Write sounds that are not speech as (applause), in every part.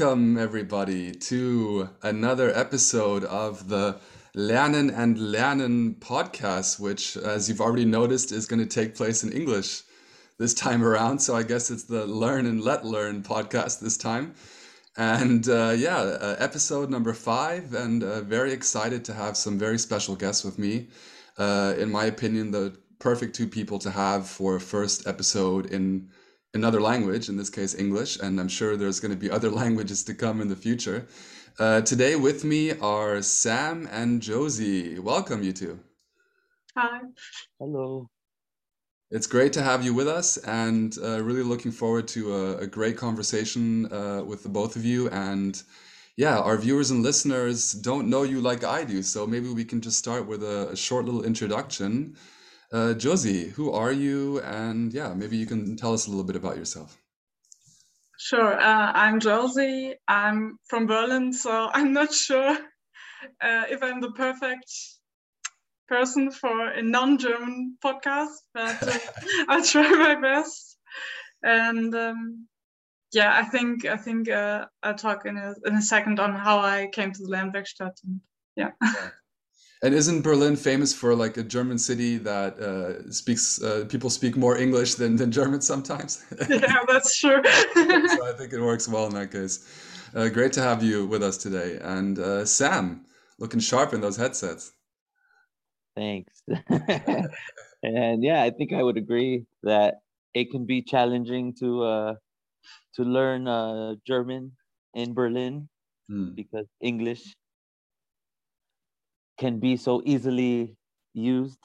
Welcome everybody to another episode of the Lernen and Lernen podcast, which, as you've already noticed, is going to take place in English this time around. So I guess it's the Learn and Let Learn podcast this time. And uh, yeah, uh, episode number five, and uh, very excited to have some very special guests with me. Uh, in my opinion, the perfect two people to have for a first episode in another language, in this case English, and I'm sure there's going to be other (laughs) languages to come in the future. Uh, today with me are Sam and Josie. Welcome, you two. Hi. Hello. It's great to have you with us, and uh, really looking forward to a, a great conversation uh, with the both of you. And yeah, our viewers and listeners don't know you like I do, so maybe we can just start with a, a short little introduction. Uh, Josie, who are you? And yeah, maybe you can tell us a little bit about yourself. Sure. Uh, I'm Josie. I'm from Berlin, so (laughs) I'm not sure uh, if I'm the perfect person for a non-German podcast, but uh, (laughs) I'll try my best. And um, yeah, I think I think uh, I'll talk in a in a second on how I came to the. And, yeah. And isn't Berlin famous for like a German city that uh, speaks uh, people speak more English than, than German sometimes? (laughs) yeah, that's true. so I think it works well in that case. Uh, great to have you with us today, and uh, Sam, looking sharp in those headsets. Thanks. (laughs) and yeah, I think I would agree that it can be challenging to uh, to learn uh, German in Berlin Hmm. because English can be so easily used.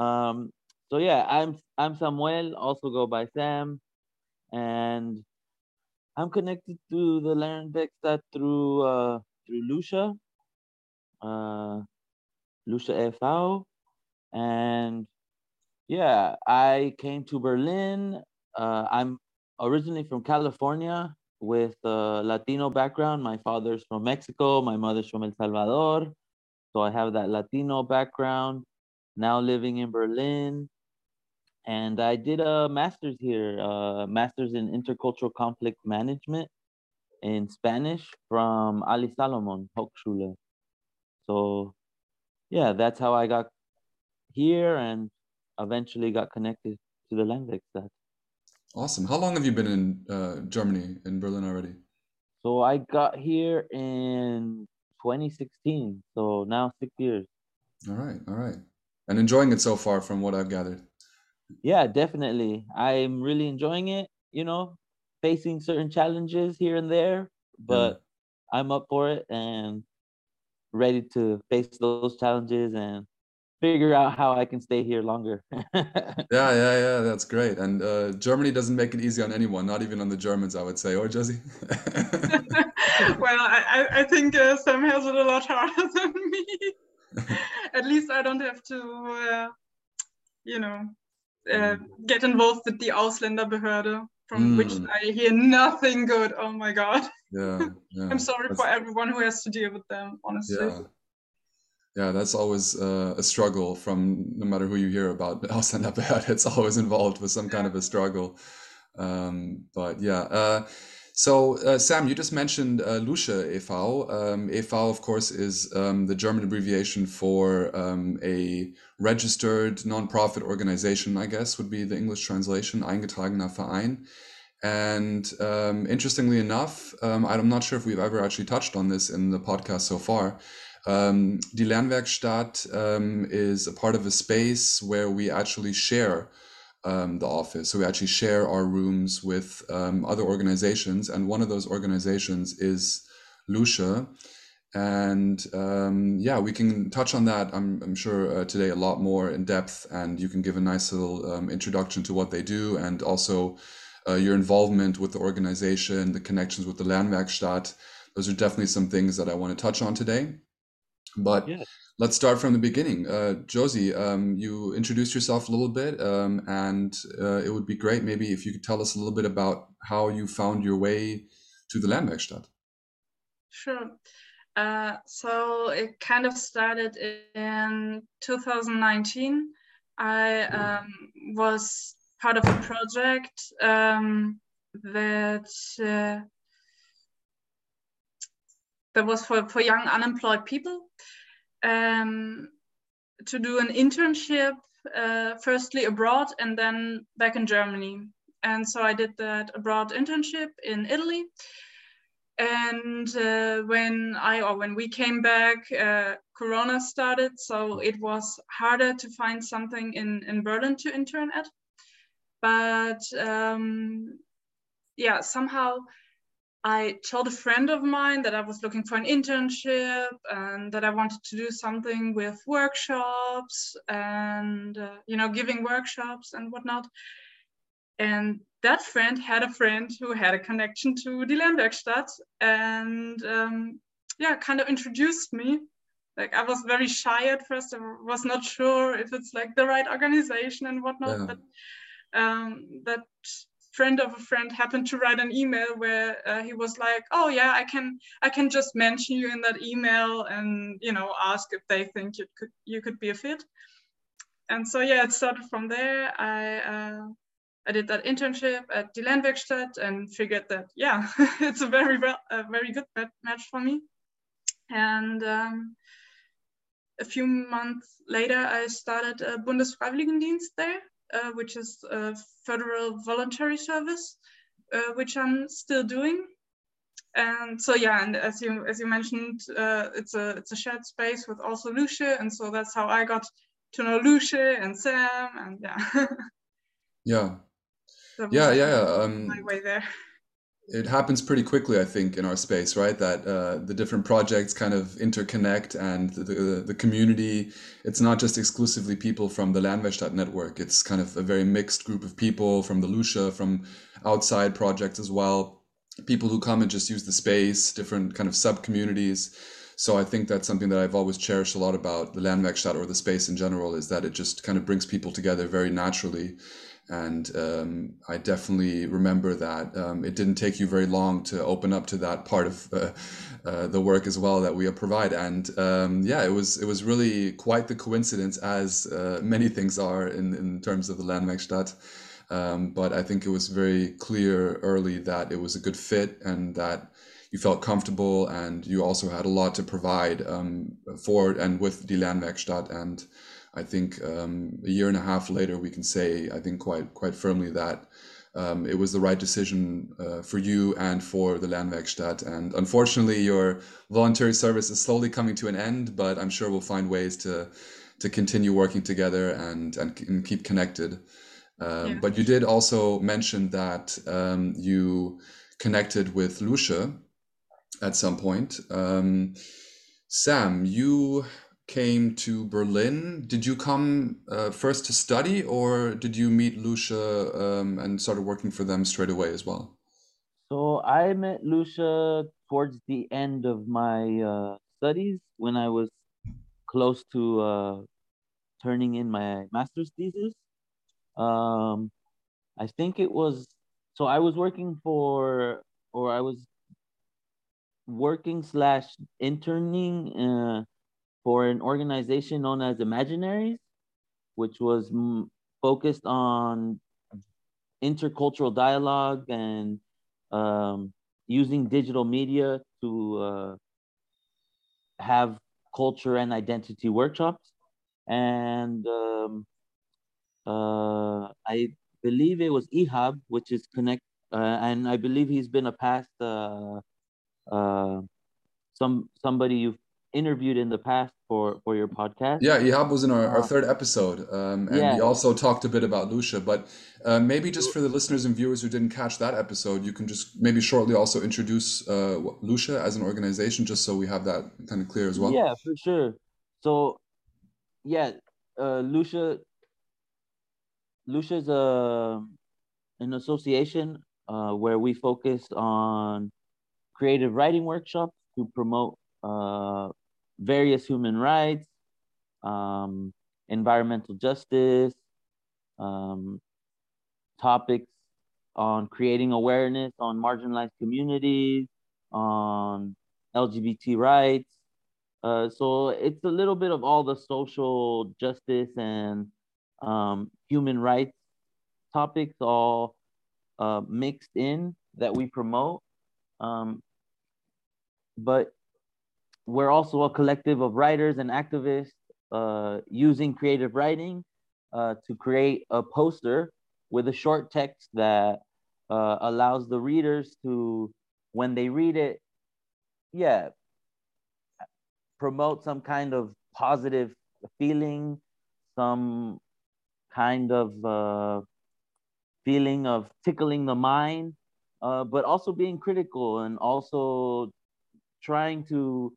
Um, so yeah, I'm I'm Samuel, also go by Sam, and I'm connected to the Lernwerkstatt through uh, through Lucia, uh, Lucia e.V. and yeah, I came to Berlin. Uh, I'm originally from California with a Latino background. My father's from Mexico, my mother's from El Salvador. So I have that Latino background. Now living in Berlin. And I did a master's here, uh, master's in intercultural conflict management in Spanish from Alice Salomon Hochschule. So yeah, that's how I got here and eventually got connected to the Lernwerkstatt. Awesome. How long have you been in uh, Germany, in Berlin already? So I got here in 2016. So now six years. All right, all right. And enjoying it so far, from what I've gathered. Yeah, definitely. I'm really enjoying it, you know, facing certain challenges here and there, but I'm up for it and ready to face those challenges and figure out how I can stay here longer. (laughs) Yeah, yeah, yeah. That's great. And uh, Germany doesn't make it easy on anyone, not even on the Germans, I would say. Or Josie? (laughs) well, I, I- I think uh, Sam has it a lot harder (laughs) than me. At least I don't have to, uh, you know, uh, get involved with the Ausländerbehörde, from which Mm. I hear nothing good. Oh my God. Yeah, yeah. I'm sorry That's- for everyone who has to deal with them, honestly. Yeah. Yeah, that's always uh, a struggle from no matter who you hear about (laughs) Ausländerbehörde, it's always involved with some kind of a struggle. Um, but yeah, uh, so uh, Sam, you just mentioned uh, Lucia e.V. Um, e.V., of course, is um, the German abbreviation for um, a registered nonprofit organization, I guess would be the English translation, eingetragener Verein. And um, interestingly enough, um, I'm not sure if we've ever actually touched on this in the podcast so far. Um, Die Lernwerkstatt um, is a part of a space where we actually share um, the office. So we actually share our rooms with um, other organizations, and one of those organizations is Lucia. And um, yeah, we can touch on that, I'm, I'm sure, uh, today a lot more in depth, and you can give a nice little um, introduction to what they do and also uh, your involvement with the organization, the connections with the Lernwerkstatt. Those are definitely some things that I want to touch on today. But Yeah. let's start from the beginning. Uh, Josie, um, you introduced yourself a little bit, um, and uh, it would be great maybe if you could tell us a little bit about how you found your way to the Lernwerkstatt. Sure. Uh, so it kind of started in 2019. I um, was part of a project um, that uh, that was for, for young unemployed people um, to do an internship uh, firstly abroad and then back in Germany. And so I did that abroad internship in Italy. And uh, when I or when we came back, uh, Corona started, so it was harder to find something in in Berlin to intern at. But um, yeah, somehow I told a friend of mine that I was looking for an internship and that I wanted to do something with workshops and, uh, you know, giving workshops and whatnot. And that friend had a friend who had a connection to the Lernwerkstatt and, um, yeah, kind of introduced me. Like I was very shy at first. I was not sure if it's like the right organization and whatnot, yeah. but um, that friend of a friend happened to write an email where uh, he was like oh yeah i can i can just mention you in that email and you know ask if they think you could you could be a fit. And so yeah it started from there. I uh, i did that internship at the Lernwerkstatt and figured that yeah (laughs) it's a very well a very good match for me. And um, a few months later i started a bundesfreiwilligendienst there uh, which is a federal voluntary service, uh, which I'm still doing. And so yeah, and as you as you mentioned, uh, it's a it's a shared space with also Lucia, and so that's how I got to know Lucia and Sam, and yeah. (laughs) yeah. yeah, yeah. Um, my way there it happens pretty quickly, I think, in our space, right? That uh, the different projects kind of interconnect and the, the, the, community, it's not just exclusively people from the Lernwerkstatt network. It's kind of a very mixed group of people from the Lucia, from outside projects as well. People who come and just use the space, different kind of sub communities. So I think that's something that I've always cherished a lot about the Lernwerkstatt or the space in general is that it just kind of brings people together very naturally and um, I definitely remember that um, it didn't take you very long to open up to that part of uh, uh, the work as well that we provide. And um, yeah, it was it was really quite the coincidence, as uh, many things are in, in terms of the Lernwerkstatt. Um, but I think it was very clear early that it was a good fit and that you felt comfortable and you also had a lot to provide um, for and with the Lernwerkstatt and I think um, a year and a half later, we can say, I think quite quite firmly that um, it was the right decision uh, for you and for the Lernwerkstatt. And unfortunately, your voluntary service is slowly coming to an end, but I'm sure we'll find ways to to continue working together and and, and keep connected. Um, yeah. But you did also mention that um, you connected with Lucia at some point. Um, Sam, you came to Berlin, did you come uh, first to study or did you meet Lucia um, and started working for them straight away as well? So I met Lucia towards the end of my uh, studies when I was close to uh, turning in my master's thesis. Um, I think it was, so I was working for, or I was working slash interning uh, for an organization known as Imaginaries, which was m- focused on intercultural dialogue and um, using digital media to uh, have culture and identity workshops. And um, uh, I believe it was Ihab, which is connect, uh, and I believe he's been a past uh, uh, some somebody you've interviewed in the past for for your podcast. Yeah, Ihab was in our, our uh, third episode, um, and yeah. we also talked a bit about Lucia. But uh, maybe just for the listeners and viewers who didn't catch that episode, you can just maybe shortly also introduce uh, Lucia as an organization, just so we have that kind of clear as well. Yeah, for sure. So, yeah, uh, Lucia. Lucia is a uh, an association uh, where we focus on creative writing workshops to promote uh, various human rights, um, environmental justice, um, topics on creating awareness on marginalized communities, on LGBT rights. Uh, so it's a little bit of all the social justice and um, human rights topics all uh, mixed in that we promote. Um, but we're also a collective of writers and activists uh, using creative writing uh, to create a poster with a short text that uh, allows the readers to, when they read it, yeah, promote some kind of positive feeling, some kind of uh, feeling of tickling the mind, uh, but also being critical and also trying to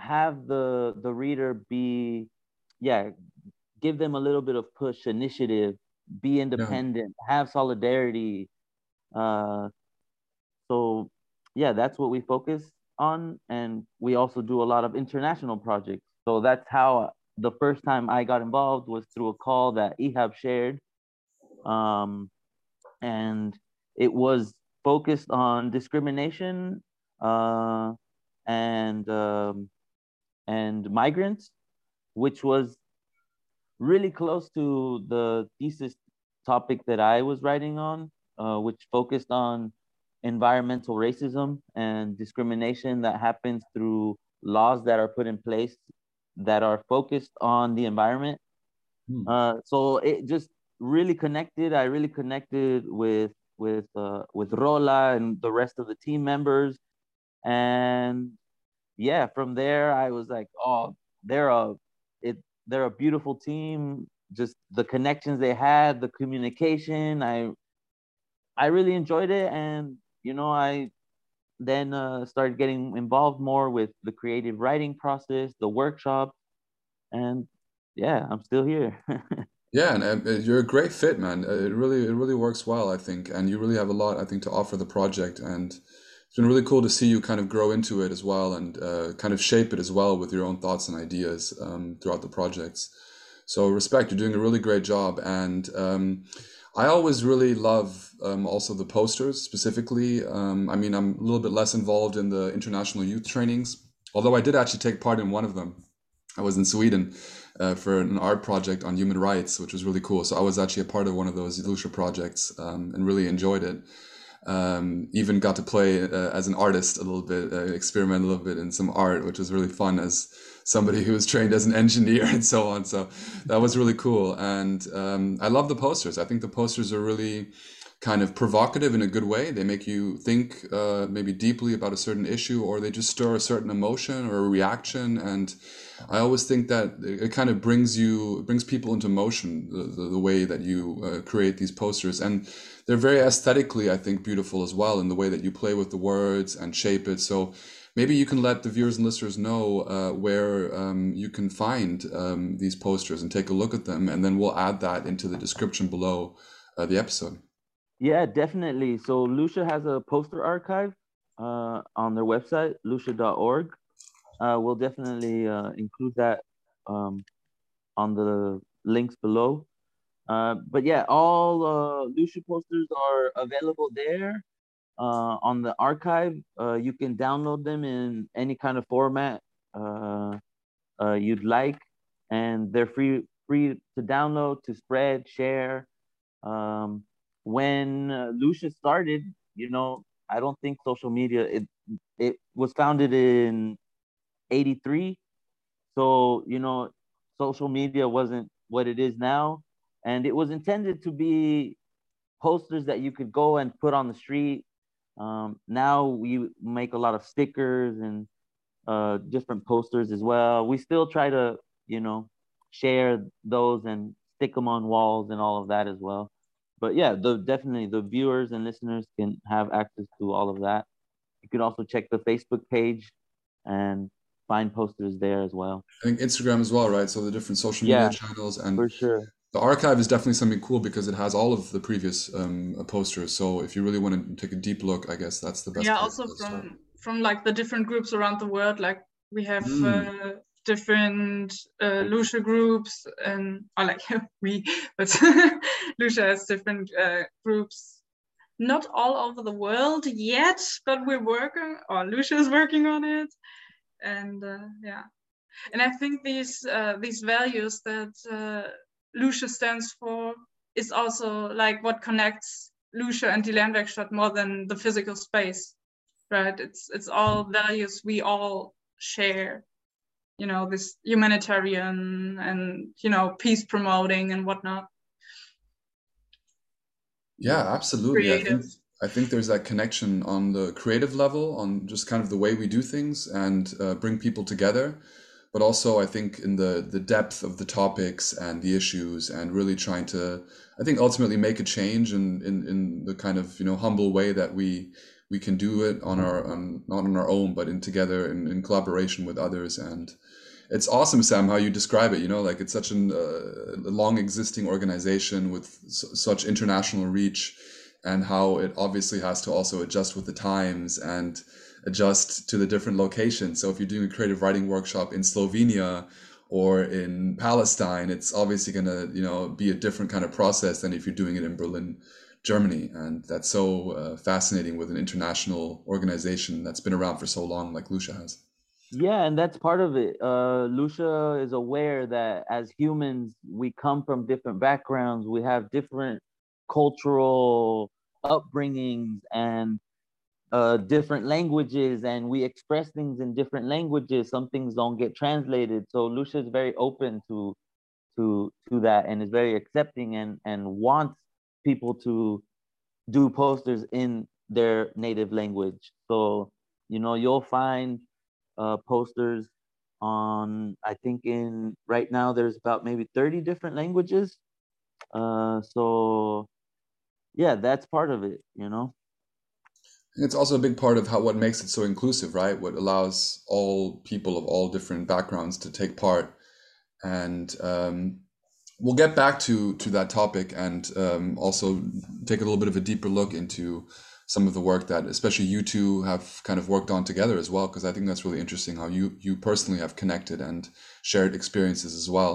have the the reader be, yeah, give them a little bit of push, initiative, be independent, yeah. have solidarity. Uh, so yeah, that's what we focus on, and we also do a lot of international projects. So that's how the first time I got involved was through a call that Ihab shared. Um, and it was focused on discrimination uh, and um, and migrants, which was really close to the thesis topic that I was writing on, uh, which focused on environmental racism and discrimination that happens through laws that are put in place that are focused on the environment. Hmm. Uh, so it just really connected. I really connected with with uh, with Rola and the rest of the team members, and yeah, from there I was like, oh, they're a it they're a beautiful team. Just the connections they had, the communication. I I really enjoyed it, and you know I then uh, started getting involved more with the creative writing process, the workshop, and yeah, I'm still here. (laughs) yeah, and you're a great fit, man. It really, it really works well, I think, and you really have a lot, I think, to offer the project, and it's been really cool to see you kind of grow into it as well, and uh, kind of shape it as well with your own thoughts and ideas um, throughout the projects. So respect, you're doing a really great job, and um, I always really love um, also the posters specifically. Um, I mean, I'm a little bit less involved in the international youth trainings, although I did actually take part in one of them. I was in Sweden uh, for an art project on human rights, which was really cool. So I was actually a part of one of those Lucia projects um, and really enjoyed it. Um, even got to play uh, as an artist a little bit, uh, experiment a little bit in some art, which was really fun as somebody who was trained as an engineer (laughs) and so on. So that was really cool. And um, I love the posters. I think the posters are really kind of provocative in a good way. They make you think uh, maybe deeply about a certain issue, or they just stir a certain emotion or a reaction. And I always think that it kind of brings you brings people into motion the, the, the way that you uh, create these posters, and they're very aesthetically, I think, beautiful as well in the way that you play with the words and shape it. So maybe you can let the viewers and listeners know uh, where um, you can find um, these posters and take a look at them, and then we'll add that into the description below uh, the episode. Yeah, definitely. So Lucia has a poster archive uh, on their website, lucia.org. Uh, we'll definitely uh, include that um, on the links below. Uh, but yeah, all uh, Lucia posters are available there uh, on the archive. You can download them in any kind of format you'd like, and they're free free to download, to spread, share. Um, when uh, Lucia started, you know, I don't think social media it it was founded in 83. So, you know, social media wasn't what it is now and it was intended to be posters that you could go and put on the street. Um, now we make a lot of stickers and uh, different posters as well. We still try to, you know, share those and stick them on walls and all of that as well but yeah, the definitely the viewers and listeners can have access to all of that. You can also check the Facebook page and find posters there as well. I think Instagram as well, right? So the different social media yeah, channels and for sure. The archive is definitely something cool because it has all of the previous um, posters. So if you really want to take a deep look, I guess that's the best. Yeah, also from from like the different groups around the world. Like we have mm. uh, different uh, Lucia groups and or like (laughs) we, but (laughs) Lucia has different uh, groups. Not all over the world yet, but we're working, or Lucia is working on it, and uh, yeah, and I think these uh, these values that uh, Lucia stands for is also like what connects Lucia and die Lernwerkstatt more than the physical space, right? It's it's all values we all share. You know, this humanitarian and you know peace promoting and whatnot. Yeah, absolutely. I think I think there's that connection on the creative level, on just kind of the way we do things and uh, bring people together but also I think in the the depth of the topics and the issues and really trying to I think ultimately make a change in in, in the kind of you know humble way that we we can do it on our on, not on our own but in together in, in collaboration with others and it's awesome sam how you describe it you know like it's such an, uh, a long existing organization with such international reach and how it obviously has to also adjust with the times and adjust to the different locations. So if you're doing a creative writing workshop in Slovenia or in Palestine, it's obviously going to you know be a different kind of process than if you're doing it in Berlin, Germany. And that's so uh, fascinating with an international organization that's been around for so long, like Lucia has. Yeah, and that's part of it. Uh, Lucia is aware that as humans, we come from different backgrounds, we have different cultural upbringings, and uh, different languages and we express things in different languages. Some things don't get translated. So Lucia is very open to to to that and is very accepting and and wants people to do posters in their native language. So you know you'll find uh, posters on I think in right now there's about maybe 30 different languages. Uh, so yeah, that's part of it, you know. It's also a big part of how what makes it so inclusive, right? What allows all people of all different backgrounds to take part, and um, we'll get back to to that topic and um, also take a little bit of a deeper look into some of the work that especially you two have kind of worked on together as well because i think that's really interesting how you you personally have connected and shared experiences as well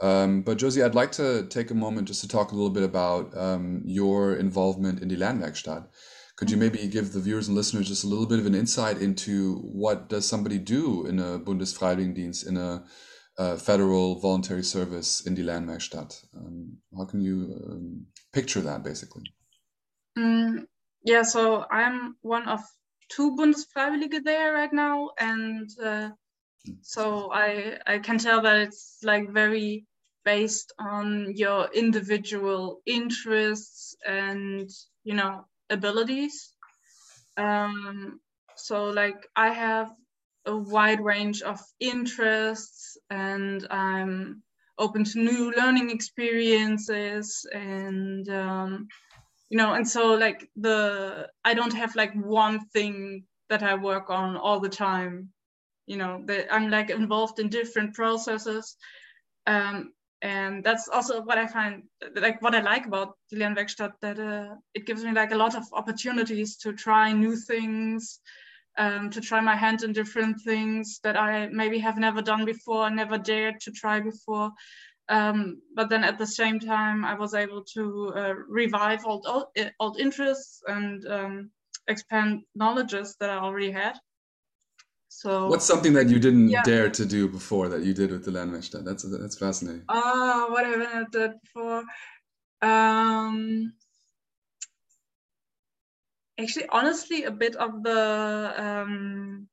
um, but josie i'd like to take a moment just to talk a little bit about um, your involvement in the lernwerkstatt could you maybe give the viewers and listeners just a little bit of an insight into what does somebody do in a Bundesfreiwilligendienst, in a, a federal voluntary service in the Lernwerkstatt? Um, how can you um, picture that, basically? Mm, yeah, so I'm one of two Bundesfreiwillige there right now, and uh, so I I can tell that it's like very based on your individual interests and you know abilities. Um, so like I have a wide range of interests and I'm open to new learning experiences and um, you know and so like the I don't have like one thing that I work on all the time you know that I'm like involved in different processes um, and that's also what I find like what I like about the Lernwerkstatt that uh, it gives me like a lot of opportunities to try new things, um, to try my hand in different things that I maybe have never done before, never dared to try before. Um, but then at the same time, I was able to uh, revive old, old, old interests and um, expand knowledges that I already had. So what's something that you didn't yeah. dare to do before that you did with the Lernwerkstatt? That's that's fascinating. Ah, uh, what haven't I done before? Um, actually, honestly, a bit of the um,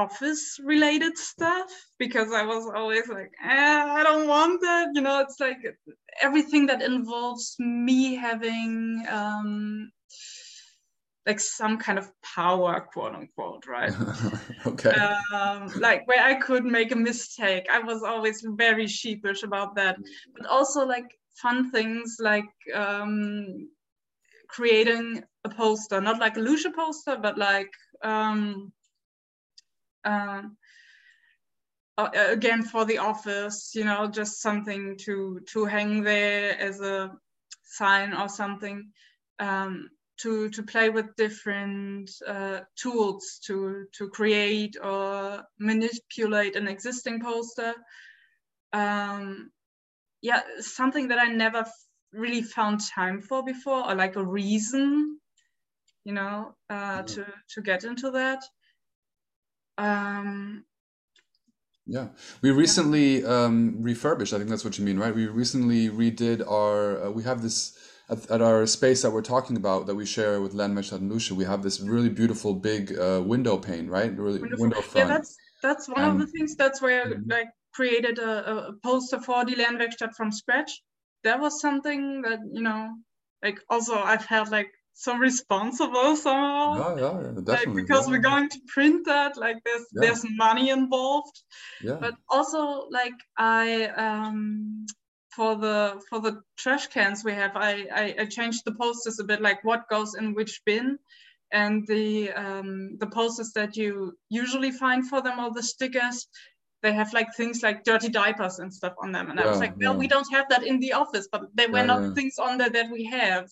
office related stuff because I was always like, eh, I don't want that. You know, it's like everything that involves me having um, like some kind of power, quote unquote, right? (laughs) okay. Um, like where I could make a mistake. I was always very sheepish about that. But also like fun things like um, creating a poster, not like a Lucia poster, but like um, uh, again for the office, you know, just something to to hang there as a sign or something. Um, to to play with different uh, tools to to create or manipulate an existing poster. Um, yeah, something that I never really found time for before, or like a reason, you know, uh, to to get into that. Um, yeah, we recently um, refurbished. I think that's what you mean, right? We recently redid our. Uh, we have this at, at, our space that we're talking about that we share with Lernwerkstatt and Lucia, we have this really beautiful big uh, window pane, right? Really Wonderful. window front. Yeah, that's that's one and, of the things. That's where mm-hmm. like created a, a poster for the Lernwerkstatt from scratch. That was something that you know, like also I've had like so responsible somehow. Yeah, yeah, definitely. Like, because yeah. we're going to print that, like there's yeah. there's money involved. Yeah. But also like I um for the for the trash cans we have, I, I, I changed the posters a bit, like what goes in which bin, and the um, the posters that you usually find for them, all the stickers, they have like things like dirty diapers and stuff on them, and yeah, I was like, well, yeah. we don't have that in the office, but there were yeah, not things on there that we have,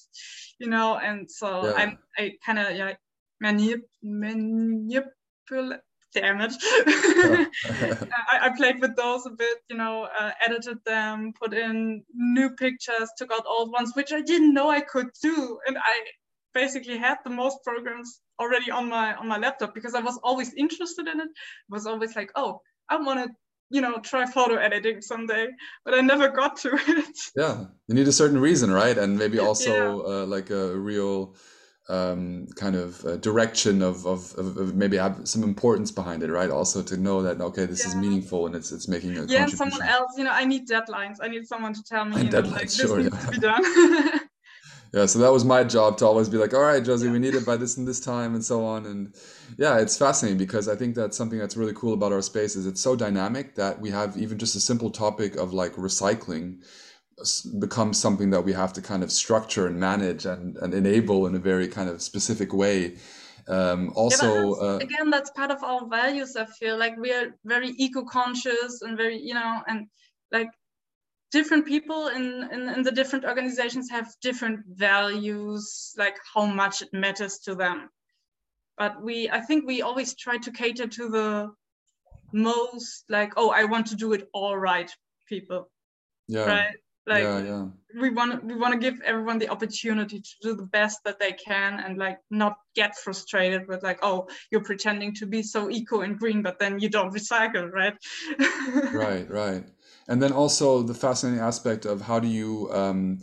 you know, and so I'm I kind of yeah manip manipulate damn it. (laughs) I, I, played with those a bit, you know, uh, edited them, put in new pictures, took out old ones, which I didn't know I could do. And I basically had the most programs already on my on my laptop because I was always interested in it. it was always like, oh, I want to you know try photo editing someday but i never got to (laughs) it yeah you need a certain reason right and maybe also yeah. uh, like a real um, kind of uh, direction of, of, of, maybe have some importance behind it, right? Also to know that okay, this yeah. is meaningful and it's it's making a yeah. Someone else, you know, I need deadlines. I need someone to tell me, (laughs) know, like, sure, this needs yeah. to be done. (laughs) yeah, so that was my job to always be like, all right, Josie, yeah. we need it by this and this time, and so on. And yeah, it's fascinating because I think that's something that's really cool about our space is it's so dynamic that we have even just a simple topic of like recycling becomes something that we have to kind of structure and manage and, and enable in a very kind of specific way. Um, also, yeah, that's, uh, again, that's part of our values. I feel like we are very eco-conscious and very, you know, and like different people in, in, in the different organizations have different values, like how much it matters to them. But we, I think we always try to cater to the most like, oh, I want to do it all right, people. Yeah. Right like yeah, yeah. we want we want to give everyone the opportunity to do the best that they can and like not get frustrated with like oh you're pretending to be so eco and green but then you don't recycle right (laughs) right right and then also the fascinating aspect of how do you um,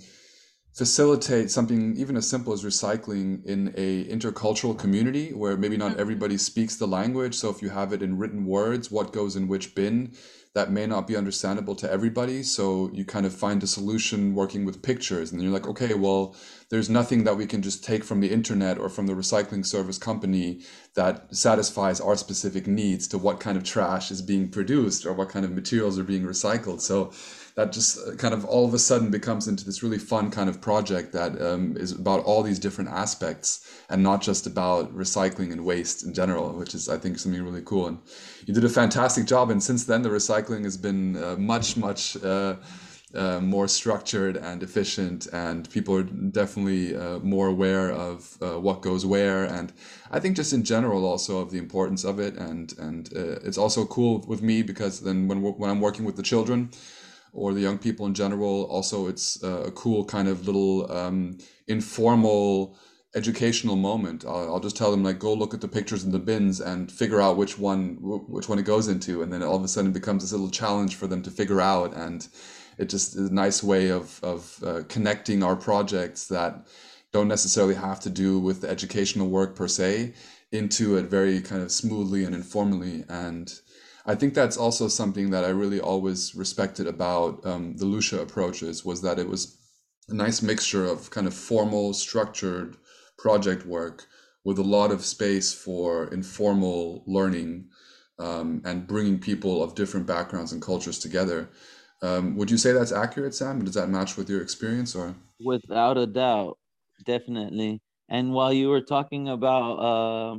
facilitate something even as simple as recycling in a intercultural community where maybe not mm-hmm. everybody speaks the language so if you have it in written words what goes in which bin that may not be understandable to everybody. So you kind of find a solution working with pictures, and you're like, okay, well, there's nothing that we can just take from the internet or from the recycling service company that satisfies our specific needs to what kind of trash is being produced or what kind of materials are being recycled. So that just uh, kind of all of a sudden becomes into this really fun kind of project that um, is about all these different aspects and not just about recycling and waste in general, which is, I think, something really cool. And you did a fantastic job. And since then, the recycling has been uh, much, much. Uh, uh, more structured and efficient, and people are definitely uh, more aware of uh, what goes where. And I think just in general, also of the importance of it. And and uh, it's also cool with me because then when when I'm working with the children, or the young people in general. Also, it's a cool kind of little um, informal educational moment. I'll, I'll, just tell them like, go look at the pictures in the bins and figure out which one which one it goes into, and then all of a sudden it becomes this little challenge for them to figure out, and it just is a nice way of of uh, connecting our projects that don't necessarily have to do with the educational work per se into it very kind of smoothly and informally and I think that's also something that I really always respected about um, the Lucia approaches was that it was a nice mixture of kind of formal, structured project work with a lot of space for informal learning um, and bringing people of different backgrounds and cultures together. Um, would you say that's accurate, Sam? Does that match with your experience, or? Without a doubt, definitely. And while you were talking about, uh,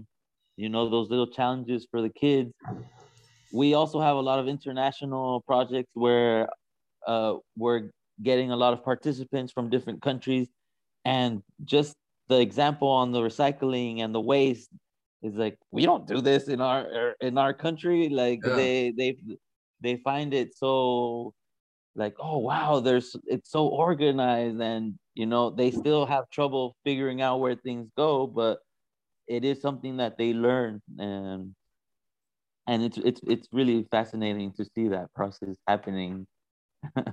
you know, those little challenges for the kids, we also have a lot of international projects where uh, we're getting a lot of participants from different countries. And just the example on the recycling and the waste is like we don't do this in our in our country. Like yeah. they they they find it so like oh wow there's it's so organized. And you know they still have trouble figuring out where things go but it is something that they learn. And and it's it's it's really fascinating to see that process happening. (laughs)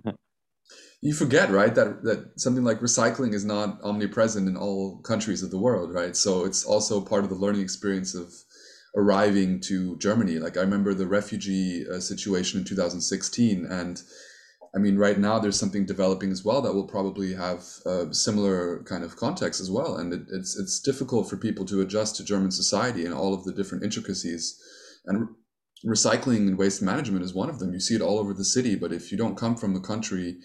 you forget right that that something like recycling is not omnipresent in all countries of the world right? So it's also part of the learning experience of arriving to germany. Like i remember the refugee uh, situation in 2016 and i mean right now there's something developing as well that will probably have a similar kind of context as well. And it, it's it's difficult for people to adjust to german society and all of the different intricacies and recycling and waste management is one of them you see it all over the city but if you don't come from a country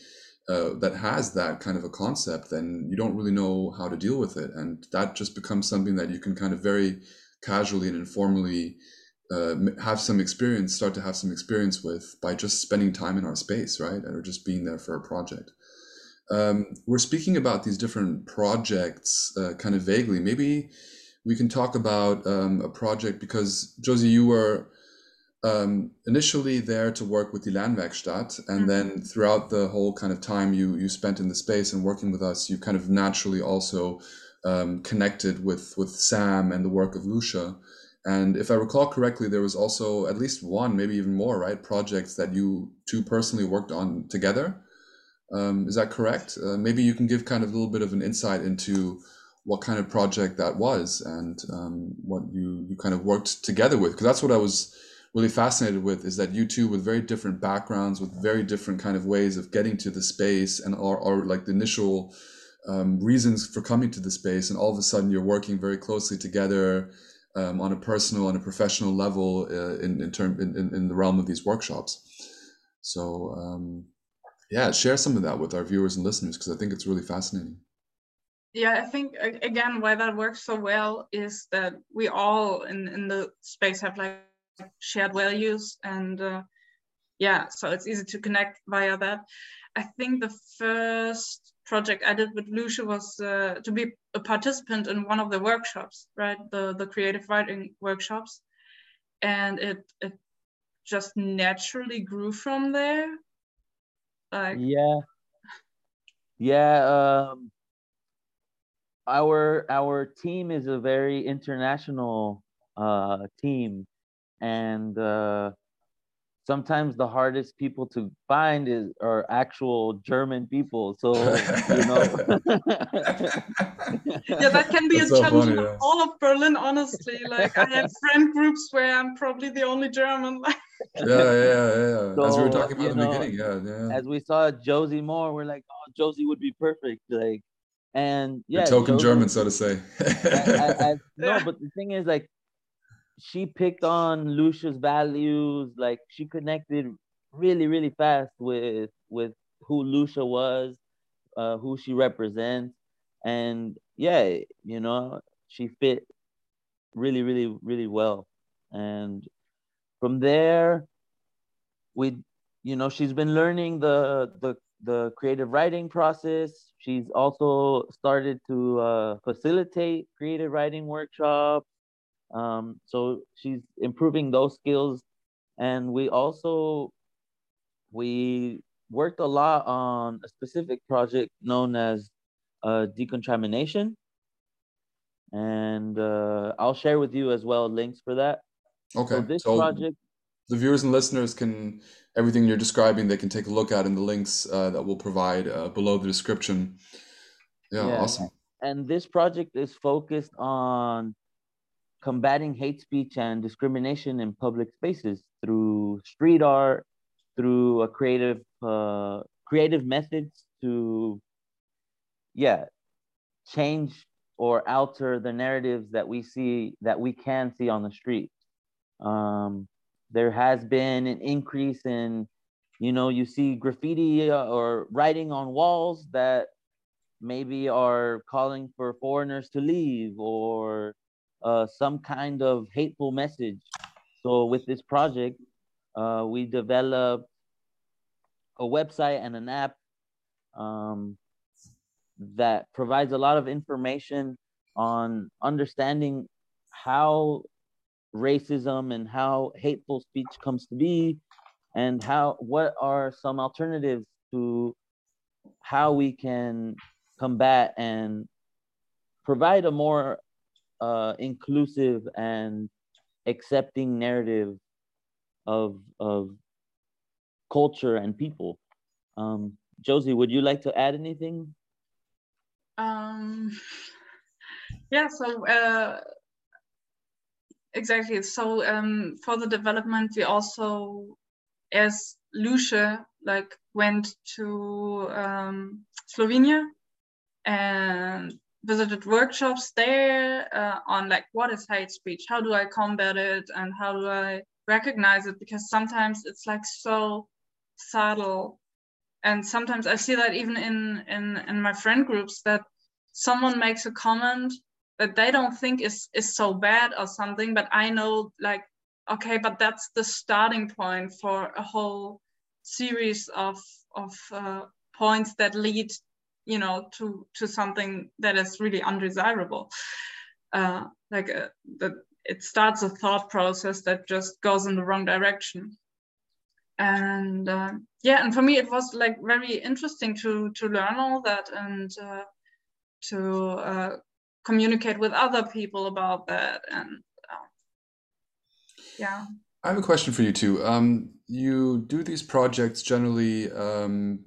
uh, that has that kind of a concept, then you don't really know how to deal with it, and that just becomes something that you can kind of very casually and informally uh, have some experience, start to have some experience with by just spending time in our space, right, or just being there for a project. Um, we're speaking about these different projects uh, kind of vaguely. Maybe we can talk about um, a project because Josie, you were um, initially there to work with the Lernwerkstatt, and mm-hmm. then throughout the whole kind of time you you spent in the space and working with us, you kind of naturally also um, connected with with Sam and the work of Lucia. And if I recall correctly, there was also at least one, maybe even more, right, projects that you two personally worked on together. Um, is that correct? Uh, maybe you can give kind of a little bit of an insight into what kind of project that was and um, what you you kind of worked together with, because that's what I was really fascinated with is that you two with very different backgrounds with very different kind of ways of getting to the space and are, or like the initial um, reasons for coming to the space. And all of a sudden you're working very closely together um, on a personal and a professional level uh, in in term in, in, in, the realm of these workshops. So um, yeah share some of that with our viewers and listeners because i think it's really fascinating. Yeah i think again why that works so well is that we all in in the space have like shared values and uh, yeah so it's easy to connect via that. I think the first project i did with lucia was uh, to be a participant in one of the workshops right? The the creative writing workshops. And it it just naturally grew from there. Like yeah. Yeah um our our team is a very international uh team and uh, sometimes the hardest people to find is are actual German people. So you know, (laughs) yeah, that can be That's a so challenge funny, yeah. all of Berlin. Honestly, like I have friend groups where I'm probably the only German. (laughs) yeah, yeah, yeah. So, as we were talking about in the beginning, yeah, yeah. As we saw Josie Moore, we're like, oh, Josie would be perfect. Like, and yeah, Your token Josie, German, so to say. I, I, I, no, but the thing is, like, she picked on Lucia's values. Like she connected really, really fast with with who Lucia was, uh, who she represents, and yeah, you know, she fit really, really, really well. And from there, we, you know, she's been learning the the the creative writing process. She's also started to uh, facilitate creative writing workshops um, so she's improving those skills. And we also, we worked a lot on a specific project known as uh, decontamination. And uh, I'll share with you as well links for that. Okay. So this so project. The viewers and listeners can, everything you're describing, they can take a look at in the links uh, that we'll provide uh, below the description. Yeah, yeah, awesome. And this project is focused on combating hate speech and discrimination in public spaces through street art, through a creative uh, creative methods to, yeah, change or alter the narratives that we see that we can see on the street. Um, there has been an increase in, you know, you see graffiti uh, or writing on walls that maybe are calling for foreigners to leave or uh, some kind of hateful message. So with this project, uh, we developed a website and an app um, that provides a lot of information on understanding how racism and how hateful speech comes to be and how what are some alternatives to how we can combat and provide a more uh, inclusive and accepting narrative of of culture and people. Um, Josie, would you like to add anything? Um, yeah, so uh, exactly. So um, for the development, we also, as Lucia, like went to um, Slovenia and visited workshops there uh, on like what is hate speech, how do I combat it, and how do I recognize it? Because sometimes it's like so subtle. And sometimes I see that even in in in my friend groups that someone makes a comment that they don't think is is so bad or something, but I know like okay, but that's the starting point for a whole series of of uh, points that lead you know to to something that is really undesirable. Uh, like uh, that it starts a thought process that just goes in the wrong direction. And uh, yeah and for me it was like very interesting to to learn all that and uh, to uh, communicate with other people about that and uh, yeah. I have a question for you too. Um, you do these projects generally um,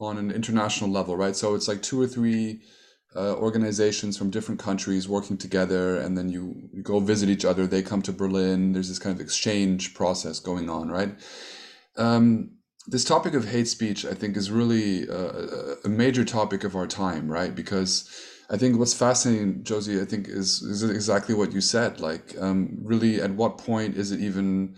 on an international level right? So it's like two or three uh, organizations from different countries working together and then you, you, go visit each other. They come to berlin. There's this kind of exchange process going on right? Um, this topic of hate speech i think is really uh, a major topic of our time right? Because i think what's fascinating josie i think is, is exactly what you said. Like um, really at what point is it even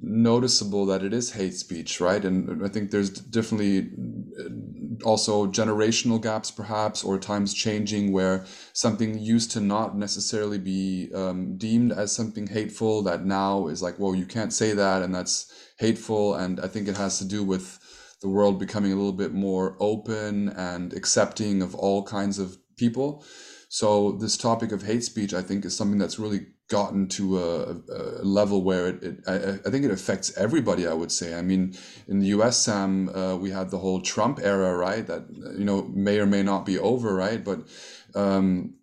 noticeable that it is hate speech, right? And I think there's definitely uh, also generational gaps, perhaps, or times changing where something used to not necessarily be um, deemed as something hateful that now is like, well, you can't say that, and that's hateful. And I think it has to do with the world becoming a little bit more open and accepting of all kinds of people. So this topic of hate speech, I think, is something that's really gotten to a, a level where it, it I, I, think it affects everybody. I would say. I mean, in the U.S., Sam, uh, we had the whole Trump era, right? That you know may or may not be over, right? But um,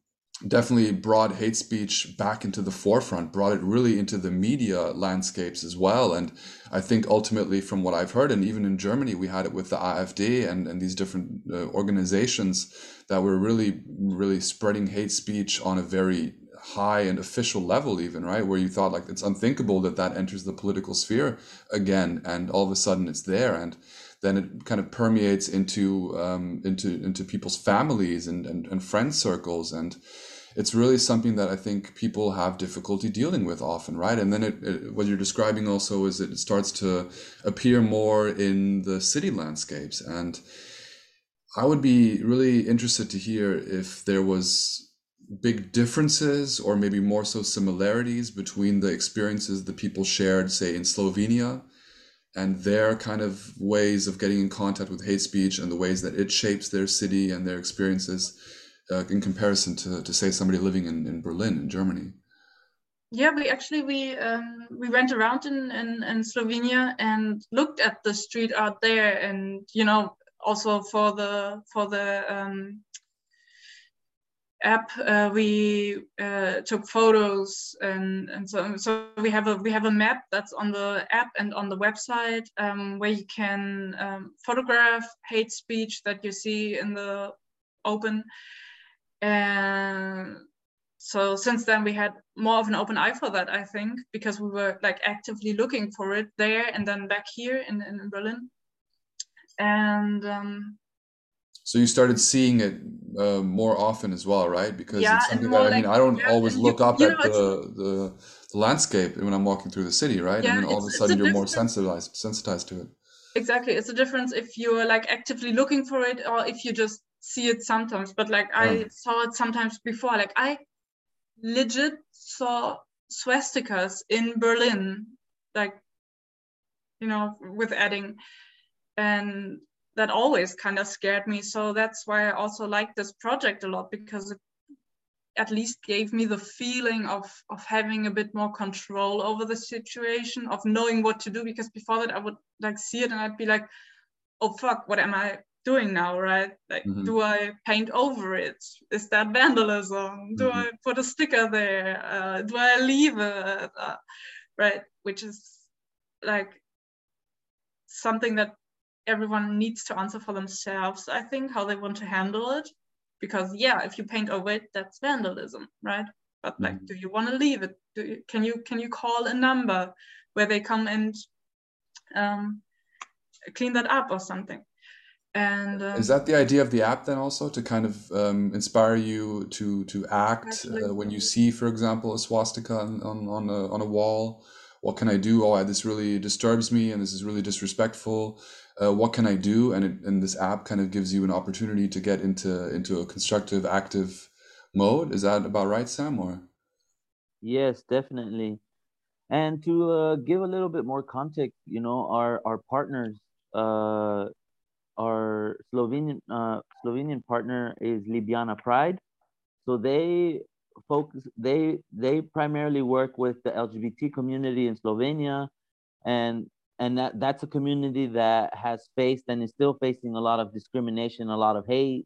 definitely brought hate speech back into the forefront, brought it really into the media landscapes as well. And I think ultimately, from what I've heard, and even in Germany, we had it with the AfD and, and these different uh, organizations that were really, really spreading hate speech on a very high and official level even right where you thought like it's unthinkable that that enters the political sphere again and all of a sudden it's there and then it kind of permeates into um, into into people's families and, and and friend circles and it's really something that I think people have difficulty dealing with often, right? And then it, it, what you're describing also is it starts to appear more in the city landscapes. And I would be really interested to hear if there was big differences or maybe more so similarities between the experiences the people shared, say, in Slovenia and their kind of ways of getting in contact with hate speech and the ways that it shapes their city and their experiences uh, in comparison to, to say somebody living in, in Berlin in Germany. Yeah we actually we um, we went around in, in, in Slovenia and looked at the street art there and you know also for the for the um, app uh, we uh, took photos and and so so we have a we have a map that's on the app and on the website um, where you can um, photograph hate speech that you see in the open. And so since then we had more of an open eye for that i think because we were like actively looking for it there and then back here in, in berlin. And um, so you started seeing it uh, more often as well, right? Because yeah, it's something that I mean, I don't yeah, always look you, up you at know, the, the, the landscape when I'm walking through the city, right? Yeah, and then all of a sudden a you're more sensitized sensitized to it. Exactly, it's a difference if you're like actively looking for it or if you just see it sometimes. But like I saw it sometimes before. Like I legit saw swastikas in Berlin, like you know, with adding and that always kind of scared me. So that's why I also like this project a lot because it at least gave me the feeling of of having a bit more control over the situation, of knowing what to do. Because before that, I would like see it and I'd be like, "Oh fuck, what am I doing now?" Right? Like, mm-hmm. do I paint over it? Is that vandalism? Do mm-hmm. I put a sticker there? Uh, do I leave it? Uh, right? Which is like something that everyone needs to answer for themselves. I think how they want to handle it, because yeah, if you paint over it, that's vandalism, right? But like, mm-hmm. do you want to leave it? Do you, can you can you call a number where they come and um, clean that up or something? And um, is that the idea of the app then also to kind of um, inspire you to to act uh, when you see, for example, a swastika on on, on a on a wall? What can I do? Oh, this really disturbs me, and this is really disrespectful. Uh, what can I do? And it, and this app kind of gives you an opportunity to get into into a constructive, active mode. Is that about right, Sam? Or yes, definitely. And to uh, give a little bit more context, you know, our our partners uh, our Slovenian uh, Slovenian partner is Ljubljana Pride. So they focus they they primarily work with the LGBT community in Slovenia and and that that's a community that has faced and is still facing a lot of discrimination, a lot of hate.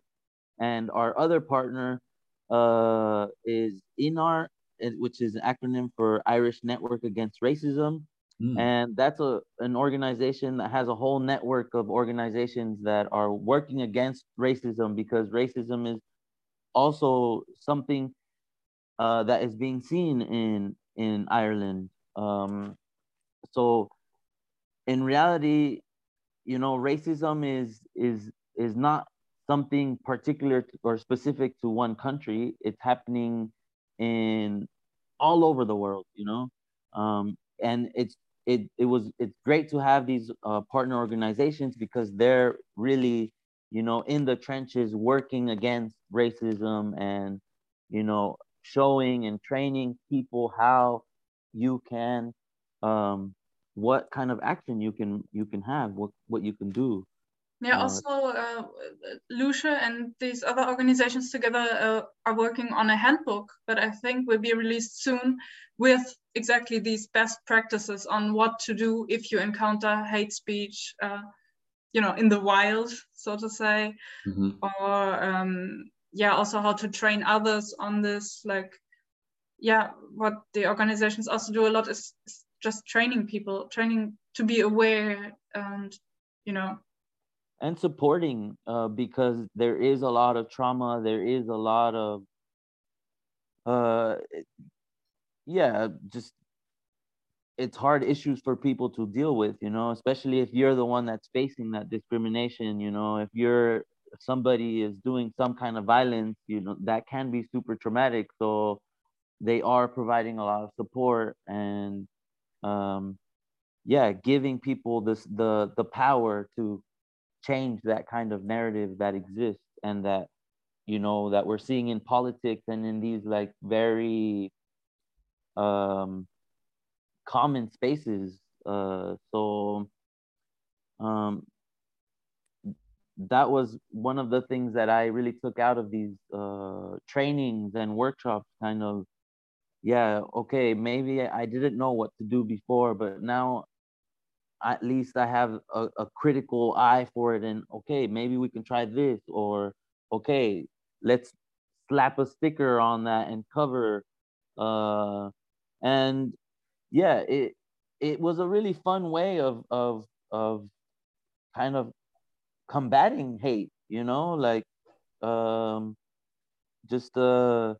And our other partner uh, is INAR, which is an acronym for Irish Network Against Racism. Mm. And that's a an organization that has a whole network of organizations that are working against racism because racism is also something uh, that is being seen in in Ireland. Um, so, in reality, you know, racism is is is not something particular or specific to one country. It's happening in all over the world. You know, um, and it's it it was it's great to have these uh, partner organizations because they're really you know in the trenches working against racism and you know showing and training people how you can um what kind of action you can you can have what what you can do yeah, uh, also uh, Lucia and these other organizations together uh, are working on a handbook that I think will be released soon with exactly these best practices on what to do if you encounter hate speech, uh, you know, in the wild, so to say, mm-hmm. or um, yeah, also how to train others on this. Like, yeah, what the organizations also do a lot is, is just training people, training to be aware and you know. And supporting uh, because there is a lot of trauma there is a lot of uh yeah just it's hard issues for people to deal with you know especially if you're the one that's facing that discrimination you know if you're if somebody is doing some kind of violence you know that can be super traumatic. So they are providing a lot of support and um yeah giving people this the the power to change that kind of narrative that exists and that you know that we're seeing in politics and in these like very um common spaces uh so um that was one of the things that I really took out of these uh, trainings and workshops. Kind of, yeah, okay, maybe I didn't know what to do before, but now at least I have a, a critical eye for it. And okay, maybe we can try this, or okay, let's slap a sticker on that and cover. Uh, and yeah, it it was a really fun way of of of kind of combating hate. You know, like um, just uh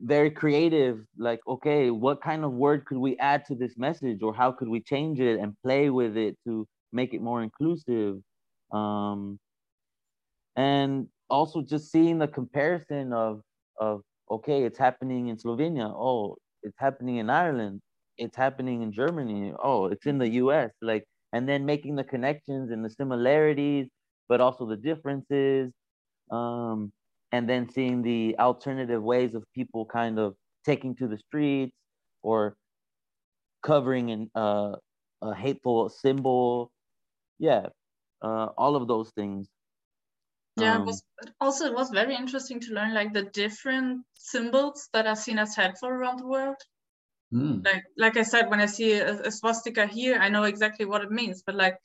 very creative like okay what kind of word could we add to this message or how could we change it and play with it to make it more inclusive? Um and also just seeing the comparison of of okay it's happening in slovenia. Oh it's happening in ireland. It's happening in germany. Oh it's in the us like and then making the connections and the similarities but also the differences. Um and then seeing the alternative ways of people kind of taking to the streets or covering in uh, a hateful symbol. Yeah uh, all of those things. Yeah um, it was also it was very interesting to learn like the different symbols that are seen as helpful around the world. Mm. like like i said when i see a, a swastika here i know exactly what it means but like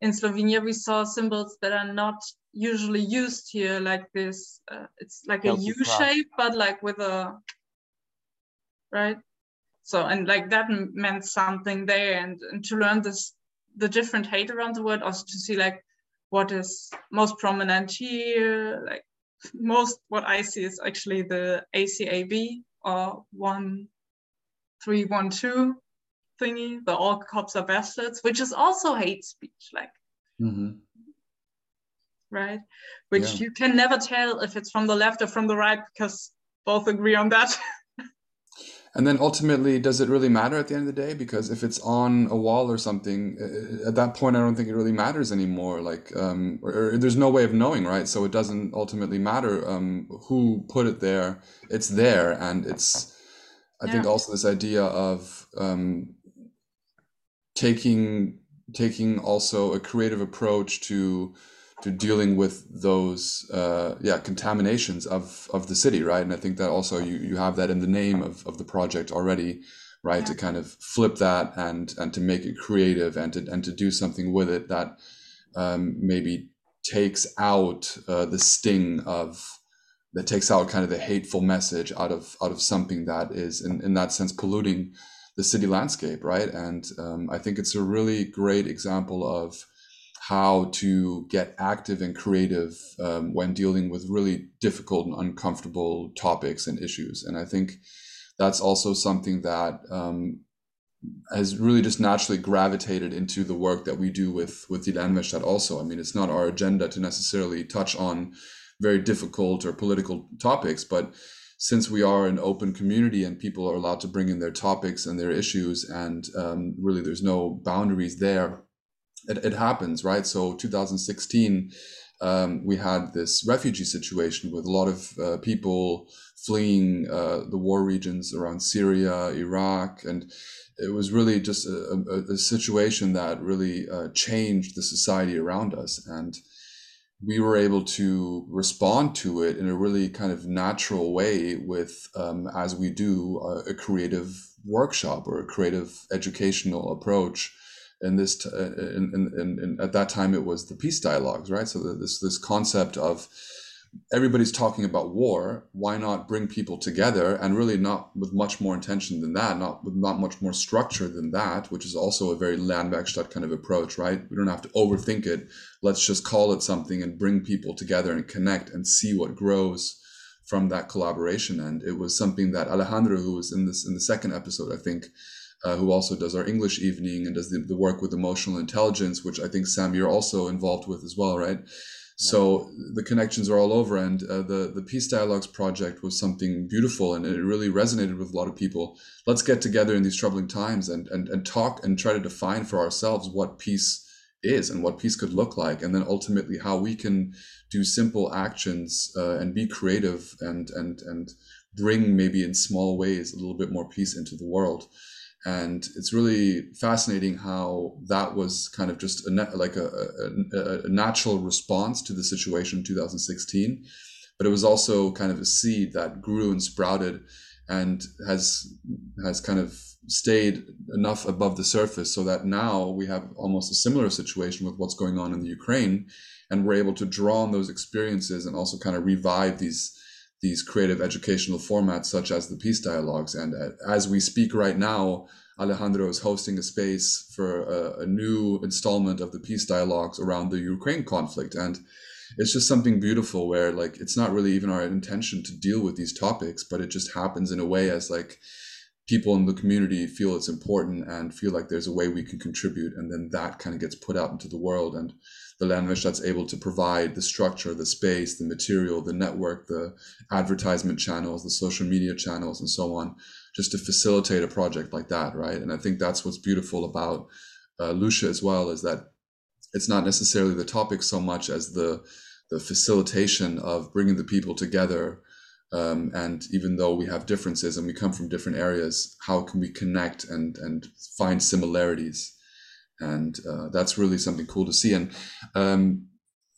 in Slovenia, we saw symbols that are not usually used here, like this. Uh, it's like a U shape, but like with a right. So and like that meant something there, and, and to learn this the different hate around the world, also to see like what is most prominent here. Like most what I see is actually the ACAB or one three one two thingy, the all cops are bastards, which is also hate speech, like mm-hmm. right? Which yeah. you can never tell if it's from the left or from the right because both agree on that. (laughs) And then ultimately, does it really matter at the end of the day? Because if it's on a wall or something, at that point, I don't think it really matters anymore. Like, um, or, or there's no way of knowing, right? So it doesn't ultimately matter um, who put it there. It's there, and it's. I yeah. think also this idea of um, taking taking also a creative approach to to dealing with those uh, yeah contaminations of of the city right and i think that also you you have that in the name of, of the project already right yeah. to kind of flip that and and to make it creative and to and to do something with it that um, maybe takes out uh, the sting of that takes out kind of the hateful message out of out of something that is in, in that sense polluting the city landscape right and um, i think it's a really great example of how to get active and creative um, when dealing with really difficult and uncomfortable topics and issues. And I think that's also something that um, has really just naturally gravitated into the work that we do with with the Lernwerkstatt also. I mean, it's not our agenda to necessarily touch on very difficult or political topics, but since we are an open community and people are allowed to bring in their topics and their issues, and um, really there's no boundaries there, it, it happens, right? So 2016, um, we had this refugee situation with a lot of uh, people fleeing uh, the war regions around Syria, Iraq, and it was really just a, a, a situation that really uh, changed the society around us. And we were able to respond to it in a really kind of natural way with, um, as we do, a, a creative workshop or a creative educational approach. And this t- uh, in, in, in, at that time it was the peace dialogues right? So this this concept of everybody's talking about war why not bring people together and really not with much more intention than that not with not much more structure than that which is also a very Lernwerkstatt kind of approach right? We don't have to overthink it. Let's just call it something and bring people together and connect and see what grows from that collaboration. And it was something that alejandro who was in this in the second episode i think uh, who also does our English evening and does the, the work with emotional intelligence, which I think Sam you're also involved with as well, right? So the connections are all over, and uh, the the Peace Dialogues project was something beautiful, and it really resonated with a lot of people. Let's get together in these troubling times and and and talk and try to define for ourselves what peace is and what peace could look like, and then ultimately how we can do simple actions uh, and be creative and and and bring maybe in small ways a little bit more peace into the world and it's really fascinating how that was kind of just a like a, a, a, natural response to the situation in 2016 but it was also kind of a seed that grew and sprouted and has has kind of stayed enough above the surface so that now we have almost a similar situation with what's going on in the Ukraine. And we're able to draw on those experiences and also kind of revive these these creative educational formats such as the peace dialogues. And uh, as we speak right now alejandro is hosting a space for a, a, new installment of the peace dialogues around the ukraine conflict. And it's just something beautiful where like it's not really even our intention to deal with these topics but it just happens in a way as like people in the community feel it's important and feel like there's a way we can contribute. And then that kind of gets put out into the world. And the language that's able to provide the structure, the space, the material, the network, the advertisement channels, the social media channels, and so on, just to facilitate a project like that, right? And I think that's what's beautiful about uh, Lucia as well is that it's not necessarily the topic so much as the the facilitation of bringing the people together. Um, and even though we have differences and we come from different areas, how can we connect and and find similarities? And uh, that's really something cool to see. And um,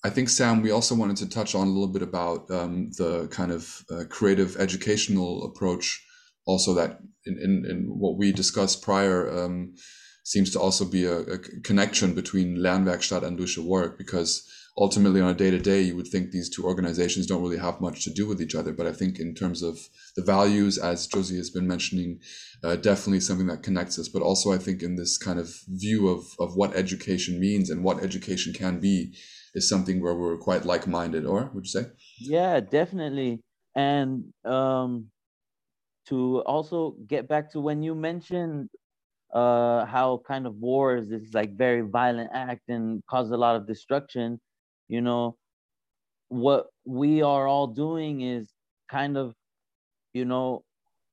I think Sam, we also wanted to touch on a little bit about um, the kind of uh, creative educational approach, also that in, in, in what we discussed prior um, seems to also be a, a, connection between Lernwerkstatt and Lucia Work because ultimately on a day to day, you would think these two organizations don't really have much to do with each other. But I think in terms of the values, as Josie has been mentioning, uh, definitely something that connects us. But also, I think in this kind of view of, of what education means and what education can be, is something where we're quite like-minded or would you say yeah definitely and um to also get back to when you mentioned uh how kind of wars is like very violent act and cause a lot of destruction you know what we are all doing is kind of you know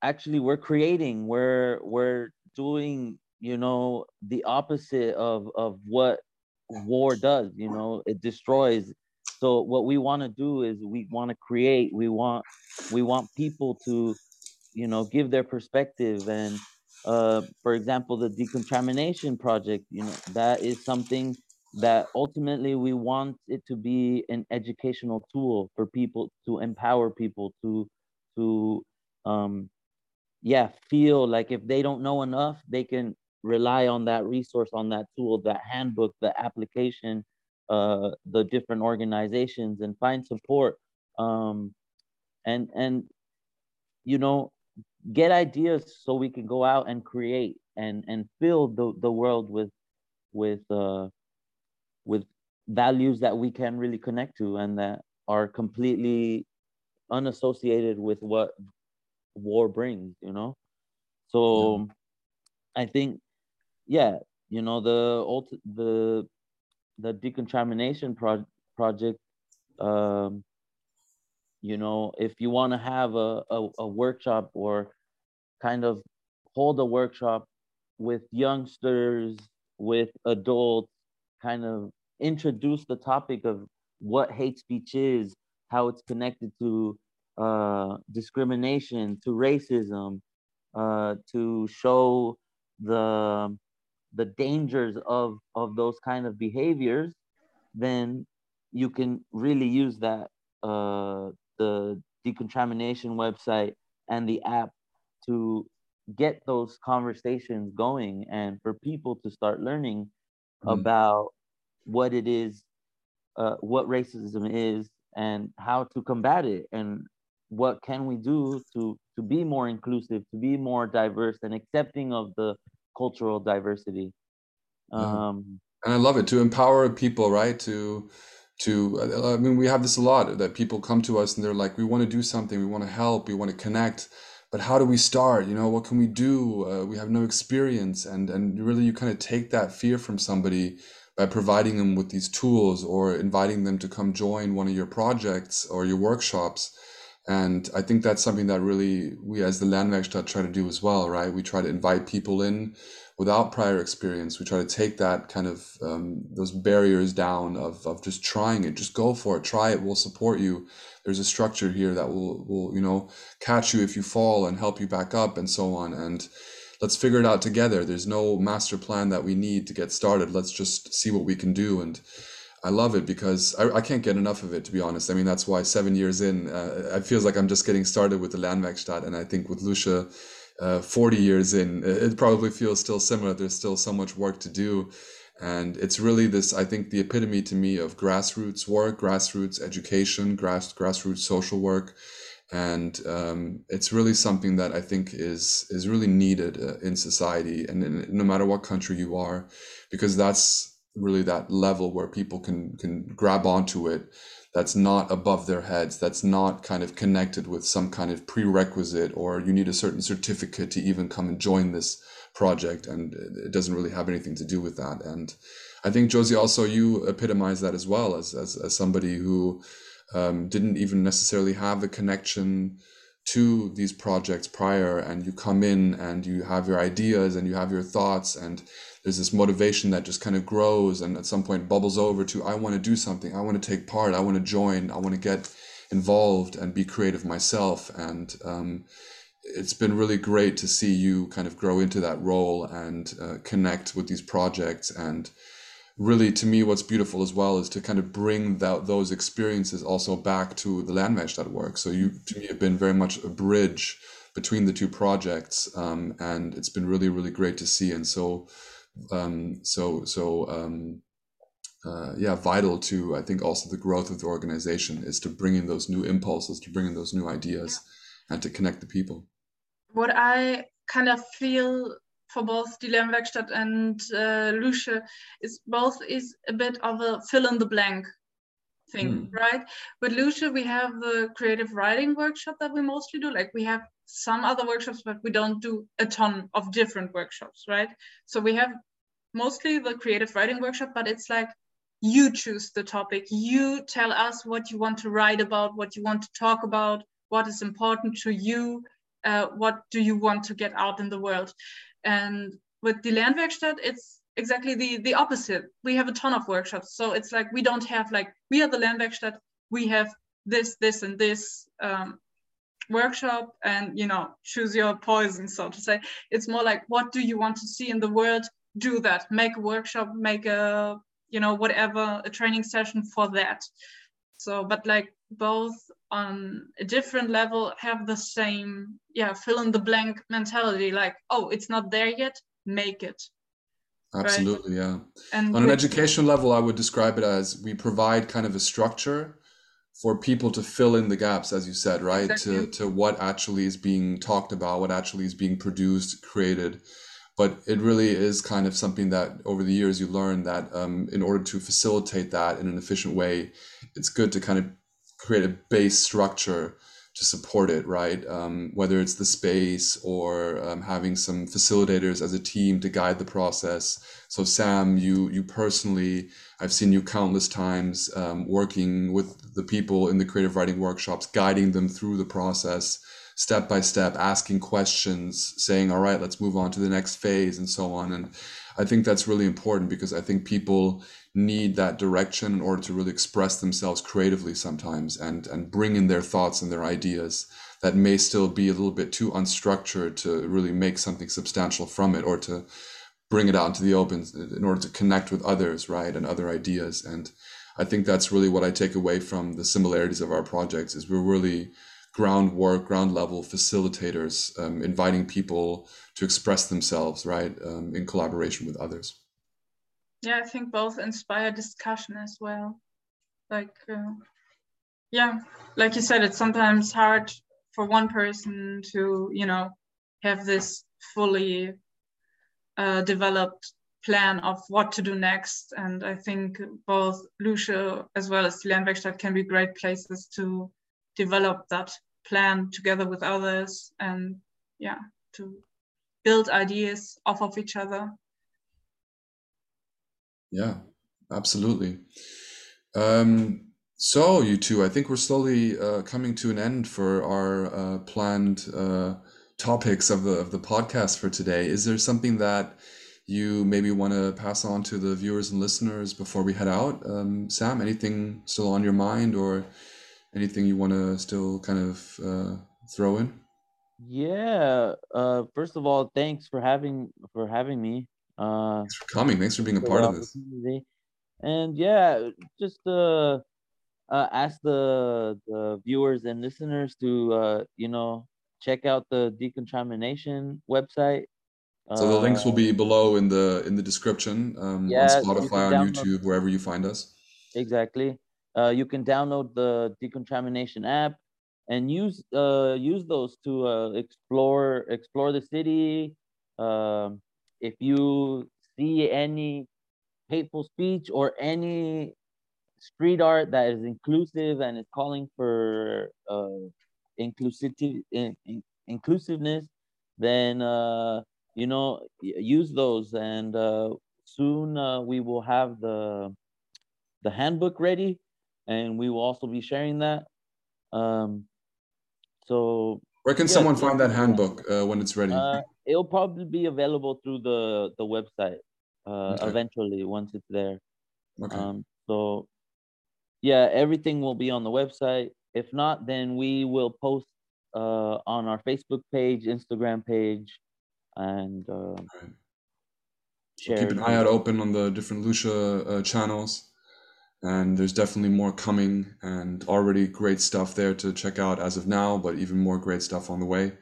actually we're creating we're we're doing you know the opposite of of what war does you know it destroys. So what we want to do is we want to create we want we want people to you know give their perspective. And uh for example the decontamination project you know that is something that ultimately we want it to be an educational tool for people to empower people to to um yeah feel like if they don't know enough they can rely on that resource on that tool that handbook the application uh the different organizations and find support um and and you know get ideas so we can go out and create and and fill the the world with with uh with values that we can really connect to and that are completely unassociated with what war brings you know so yeah. i think yeah you know the old the the decontamination pro- project um you know if you want to have a, a, a workshop or kind of hold a workshop with youngsters with adults kind of introduce the topic of what hate speech is, how it's connected to uh, discrimination, to racism, uh, to show the the dangers of of those kind of behaviors, then you can really use that uh, the decontamination website and the app to get those conversations going and for people to start learning mm. about what it is, uh, what racism is, and how to combat it, and what can we do to to be more inclusive, to be more diverse and accepting of the cultural diversity. Um, and I love it to empower people, right? To to I mean, we have this a lot that people come to us and they're like, we want to do something, we want to help, we want to connect but how do we start you know what can we do uh, we have no experience and and really you kind of take that fear from somebody by providing them with these tools or inviting them to come join one of your projects or your workshops. And i think that's something that really we as the Lernwerkstatt try to do as well right? We try to invite people in without prior experience. We try to take that kind of um, those barriers down of, of just trying it. Just go for it. Try it. We'll support you. There's a structure here that will will you know catch you if you fall and help you back up and so on. And let's figure it out together there's no master plan that we need to get started let's just see what we can do and I love it because I, I can't get enough of it, to be honest. I mean, that's why seven years in, uh, it feels like I'm just getting started with the Lernwerkstatt. And I think with Lucia, uh, 40 years in, it probably feels still similar. There's still so much work to do. And it's really this, I think, the epitome to me of grassroots work, grassroots education, grass, grassroots social work. And um, it's really something that I think is is really needed uh, in society, and in, no matter what country you are, because that's really that level where people can can grab onto it that's not above their heads that's not kind of connected with some kind of prerequisite or you need a certain certificate to even come and join this project and it doesn't really have anything to do with that. And i think josie also you epitomize that as well as as, as somebody who um, didn't even necessarily have the connection to these projects prior and you come in and you have your ideas and you have your thoughts and there's this motivation that just kind of grows and at some point bubbles over to i want to do something. I want to take part. I want to join. I want to get involved and be creative myself. And um, it's been really great to see you kind of grow into that role and uh, connect with these projects and really to me what's beautiful as well is to kind of bring that those experiences also back to the Lernwerkstatt work. So you to me have been very much a bridge between the two projects um, and it's been really really great to see and so um, so so um, uh, yeah vital to i think also the growth of the organization is to bring in those new impulses to bring in those new ideas and to connect the people. What I kind of feel for both Die Lernwerkstatt and uh, Lucia is both is a bit of a fill in the blank thing, mm. right? With Lucia, we have the creative writing workshop that we mostly do. Like we have some other workshops, but we don't do a ton of different workshops, right? So we have mostly the creative writing workshop, but it's like you choose the topic. You tell us what you want to write about, what you want to talk about, what is important to you, uh, what do you want to get out in the world. And with the Lernwerkstatt, it's exactly the, the opposite. We have a ton of workshops. So it's like we don't have like, we are the Lernwerkstatt, we have this, this, and this um, workshop and, you know, choose your poison, so to say. It's more like, what do you want to see in the world? Do that, make a workshop, make a you know whatever a training session for that so but like both on a different level have the same yeah fill in the blank mentality like oh it's not there yet make it absolutely right? yeah and on an educational level i would describe it as we provide kind of a structure for people to fill in the gaps as you said right exactly. to to what actually is being talked about what actually is being produced created but it really is kind of something that over the years you learn that um, in order to facilitate that in an efficient way it's good to kind of create a base structure to support it right um, whether it's the space or um, having some facilitators as a team to guide the process so sam you you personally i've seen you countless times um, working with the people in the creative writing workshops guiding them through the process step by step, asking questions, saying, all right, let's move on to the next phase, and so on. And I think that's really important because I think people need that direction in order to really express themselves creatively sometimes and, and bring in their thoughts and their ideas that may still be a little bit too unstructured to really make something substantial from it or to bring it out into the open in order to connect with others, right, and other ideas. And I think that's really what I take away from the similarities of our projects is we're really groundwork, ground level facilitators, um, inviting people to express themselves, right, um, in collaboration with others. Yeah, I think both inspire discussion as well. Like, uh, yeah, like you said, it's sometimes hard for one person to, you know, have this fully uh, developed plan of what to do next. And I think both Lucia as well as the Lernwerkstatt can be great places to develop that plan together with others and yeah to build ideas off of each other yeah absolutely um, so you two i think we're slowly uh, coming to an end for our uh, planned uh, topics of the of the podcast for today is there something that you maybe want to pass on to the viewers and listeners before we head out um, sam anything still on your mind or anything you want to still kind of uh, throw in? Yeah. Uh, first of all, thanks for having for having me. Uh, thanks for coming. Thanks for being a part of this. And yeah, just uh, uh, ask the the viewers and listeners to uh, you know check out the decontamination website. So the links will be uh, below in the in the description um, yeah, on Spotify, on YouTube, wherever you find us. Exactly. Uh, you can download the decontamination app and use uh, use those to uh, explore explore the city. Um, if you see any hateful speech or any street art that is inclusive and is calling for uh, inclusivity in, in, inclusiveness, then uh, you know use those. And uh, soon uh, we will have the the handbook ready and we will also be sharing that. Um, so where can yeah, someone find that handbook uh, when it's ready? It'll probably be available through the the website uh, okay. eventually once it's there. Okay. Um, so yeah, everything will be on the website. If not, then we will post uh, on our Facebook page, Instagram page, and uh, right. keep an eye out open on the different Lucia uh, channels and there's definitely more coming and already great stuff there to check out as of now but even more great stuff on the way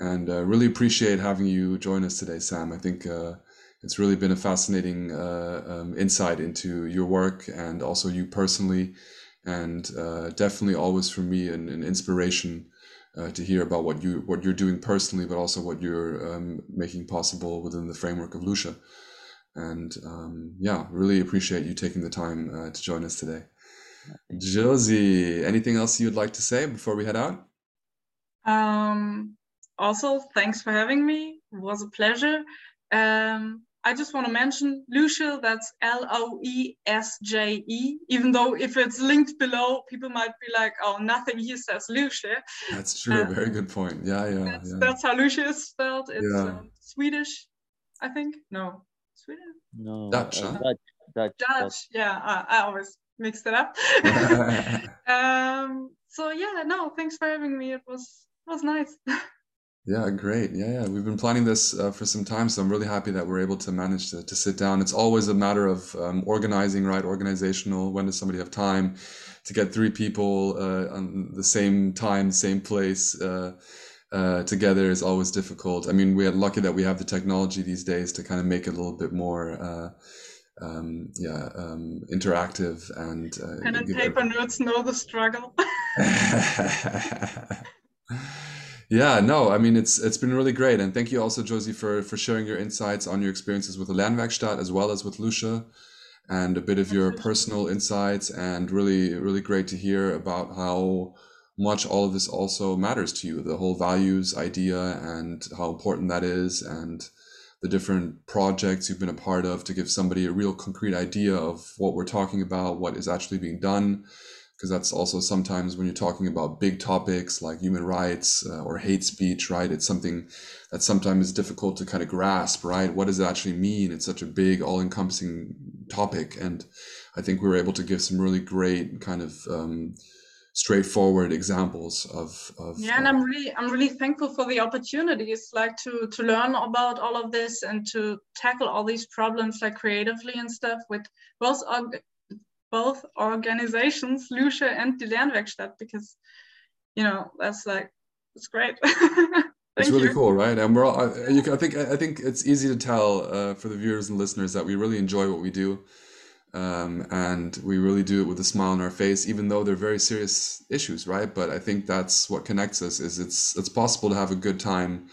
and uh, really appreciate having you join us today sam i think uh, it's really been a fascinating uh, um, insight into your work and also you personally and uh, definitely always for me an, an inspiration uh, to hear about what you what you're doing personally but also what you're um, making possible within the framework of lucia and um, yeah, really appreciate you taking the time uh, to join us today. Josie, anything else you'd like to say before we head out? Um, also, thanks for having me. It was a pleasure. Um, I just want to mention Lucia, that's L O E S J E, even though if it's linked below, people might be like, oh, nothing here says Lucia. That's true. Uh, Very good point. Yeah, yeah. That's, yeah. that's how Lucia is spelled. It's yeah. um, Swedish, I think. No, Swedish? No. Dutch, uh, huh? Dutch. Dutch. Dutch. Yeah, I, I always mix it up. (laughs) (laughs) um, so yeah, no, thanks for having me. It was it was nice. (laughs) Yeah, great. Yeah, yeah. We've been planning this uh, for some time, so I'm really happy that we're able to manage to, to sit down. It's always a matter of um, organizing, right? Organizational. When does somebody have time to get three people uh, on the same time, same place uh, uh, together is always difficult. I mean, we are lucky that we have the technology these days to kind of make it a little bit more. Uh, um, yeah, um, interactive and uh, pen and paper notes know the struggle. (laughs) (laughs) Yeah, no, I mean it's it's been really great, and thank you also, Josie, for for sharing your insights on your experiences with the Lernwerkstatt as well as with Lucia, and a bit of your personal insights, and really really great to hear about how much all of this also matters to you, the whole values idea, and how important that is, and the different projects you've been a part of to give somebody a real concrete idea of what we're talking about, what is actually being done because that's also sometimes when you're talking about big topics like human rights uh, or hate speech, right? It's something that sometimes is difficult to kind of grasp, right? What does it actually mean? It's such a big, all encompassing topic. And I think we were able to give some really great kind of um, straightforward examples of, of yeah and i'm really i'm really thankful for the opportunities like to to learn about all of this and to tackle all these problems like creatively and stuff with both both organizations, Lucia and the Lernwerkstatt, because you know that's like it's great. (laughs) it's really you. cool, right? And we're all. I, you I think I think it's easy to tell uh, for the viewers and listeners that we really enjoy what we do, um, and we really do it with a smile on our face, even though they're very serious issues, right? But I think that's what connects us. Is it's it's possible to have a good time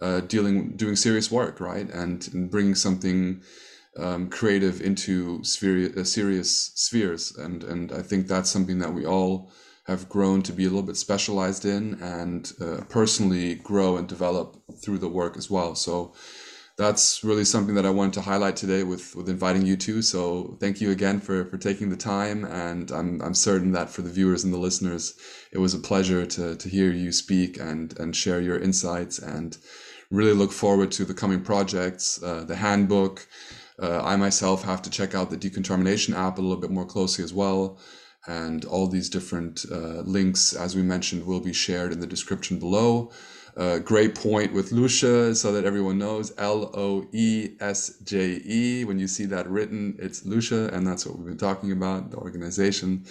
uh, dealing doing serious work, right? And, and bringing something um, creative into sphere, uh, serious spheres, and and I think that's something that we all have grown to be a little bit specialized in, and uh, personally grow and develop through the work as well. So that's really something that I wanted to highlight today with with inviting you to. So thank you again for for taking the time, and I'm I'm certain that for the viewers and the listeners, it was a pleasure to to hear you speak and and share your insights, and really look forward to the coming projects, uh, the handbook. Uh, I myself have to check out the decontamination app a little bit more closely as well. And all these different uh, links, as we mentioned, will be shared in the description below. Uh, great point with Lucia, so that everyone knows L O E S J E. When you see that written, it's Lucia, and that's what we've been talking about the organization.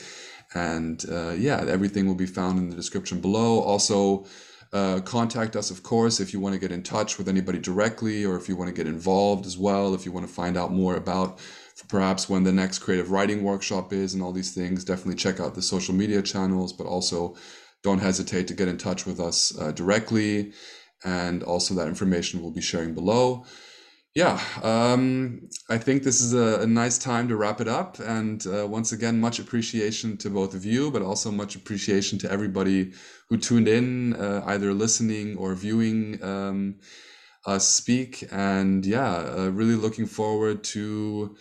And uh, yeah, everything will be found in the description below. Also, uh, contact us, of course, if you want to get in touch with anybody directly or if you want to get involved as well, if you want to find out more about perhaps when the next creative writing workshop is and all these things. Definitely check out the social media channels, but also don't hesitate to get in touch with us uh, directly. And also, that information we'll be sharing below yeah, um, I think this is a, a, nice time to wrap it up. And uh, once again, much appreciation to both of you, but also much appreciation to everybody who tuned in, uh, either listening or viewing um, us speak. And yeah, uh, really looking forward to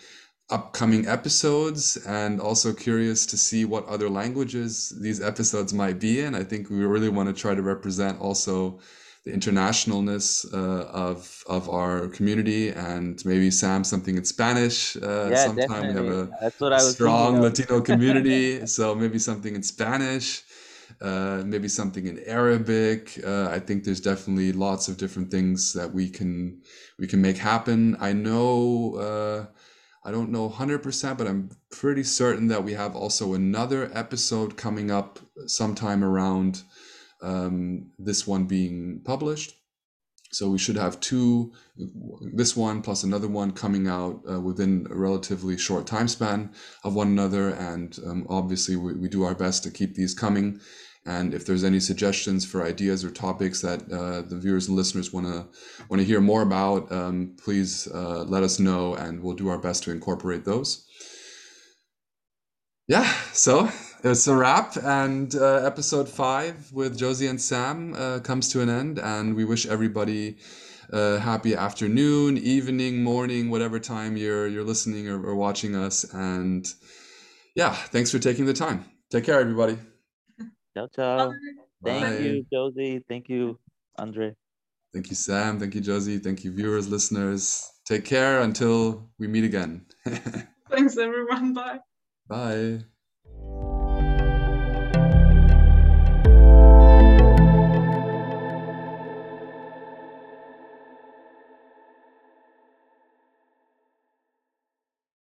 upcoming episodes and also curious to see what other languages these episodes might be in. I think we really want to try to represent also the internationalness uh, of of our community and maybe Sam something in Spanish. Uh, yeah, sometime definitely. we have a That's what I was strong Latino (laughs) community, so maybe something in Spanish. Uh, maybe something in Arabic. Uh, I think there's definitely lots of different things that we can we can make happen. I know uh, I don't know 100%, but I'm pretty certain that we have also another episode coming up sometime around um, this one being published. So we should have two, this one plus another one coming out uh, within a relatively short time span of one another. And um, obviously, we, we do our best to keep these coming. And if there's any suggestions for ideas or topics that uh, the viewers and listeners want to want to hear more about, um, please uh, let us know, and we'll do our best to incorporate those. yeah, so it's a wrap, and uh, episode five with Josie and Sam uh, comes to an end, and we wish everybody a happy afternoon, evening, morning, whatever time you're you're listening or, or watching us, and yeah, thanks for taking the time. Take care, everybody. Ciao, ciao. Bye. Thank Bye. you, Josie. Thank you, Andre. Thank you, Sam. Thank you, Josie. Thank you, viewers, listeners. Take care until we meet again. (laughs) Thanks, everyone. Bye. Bye.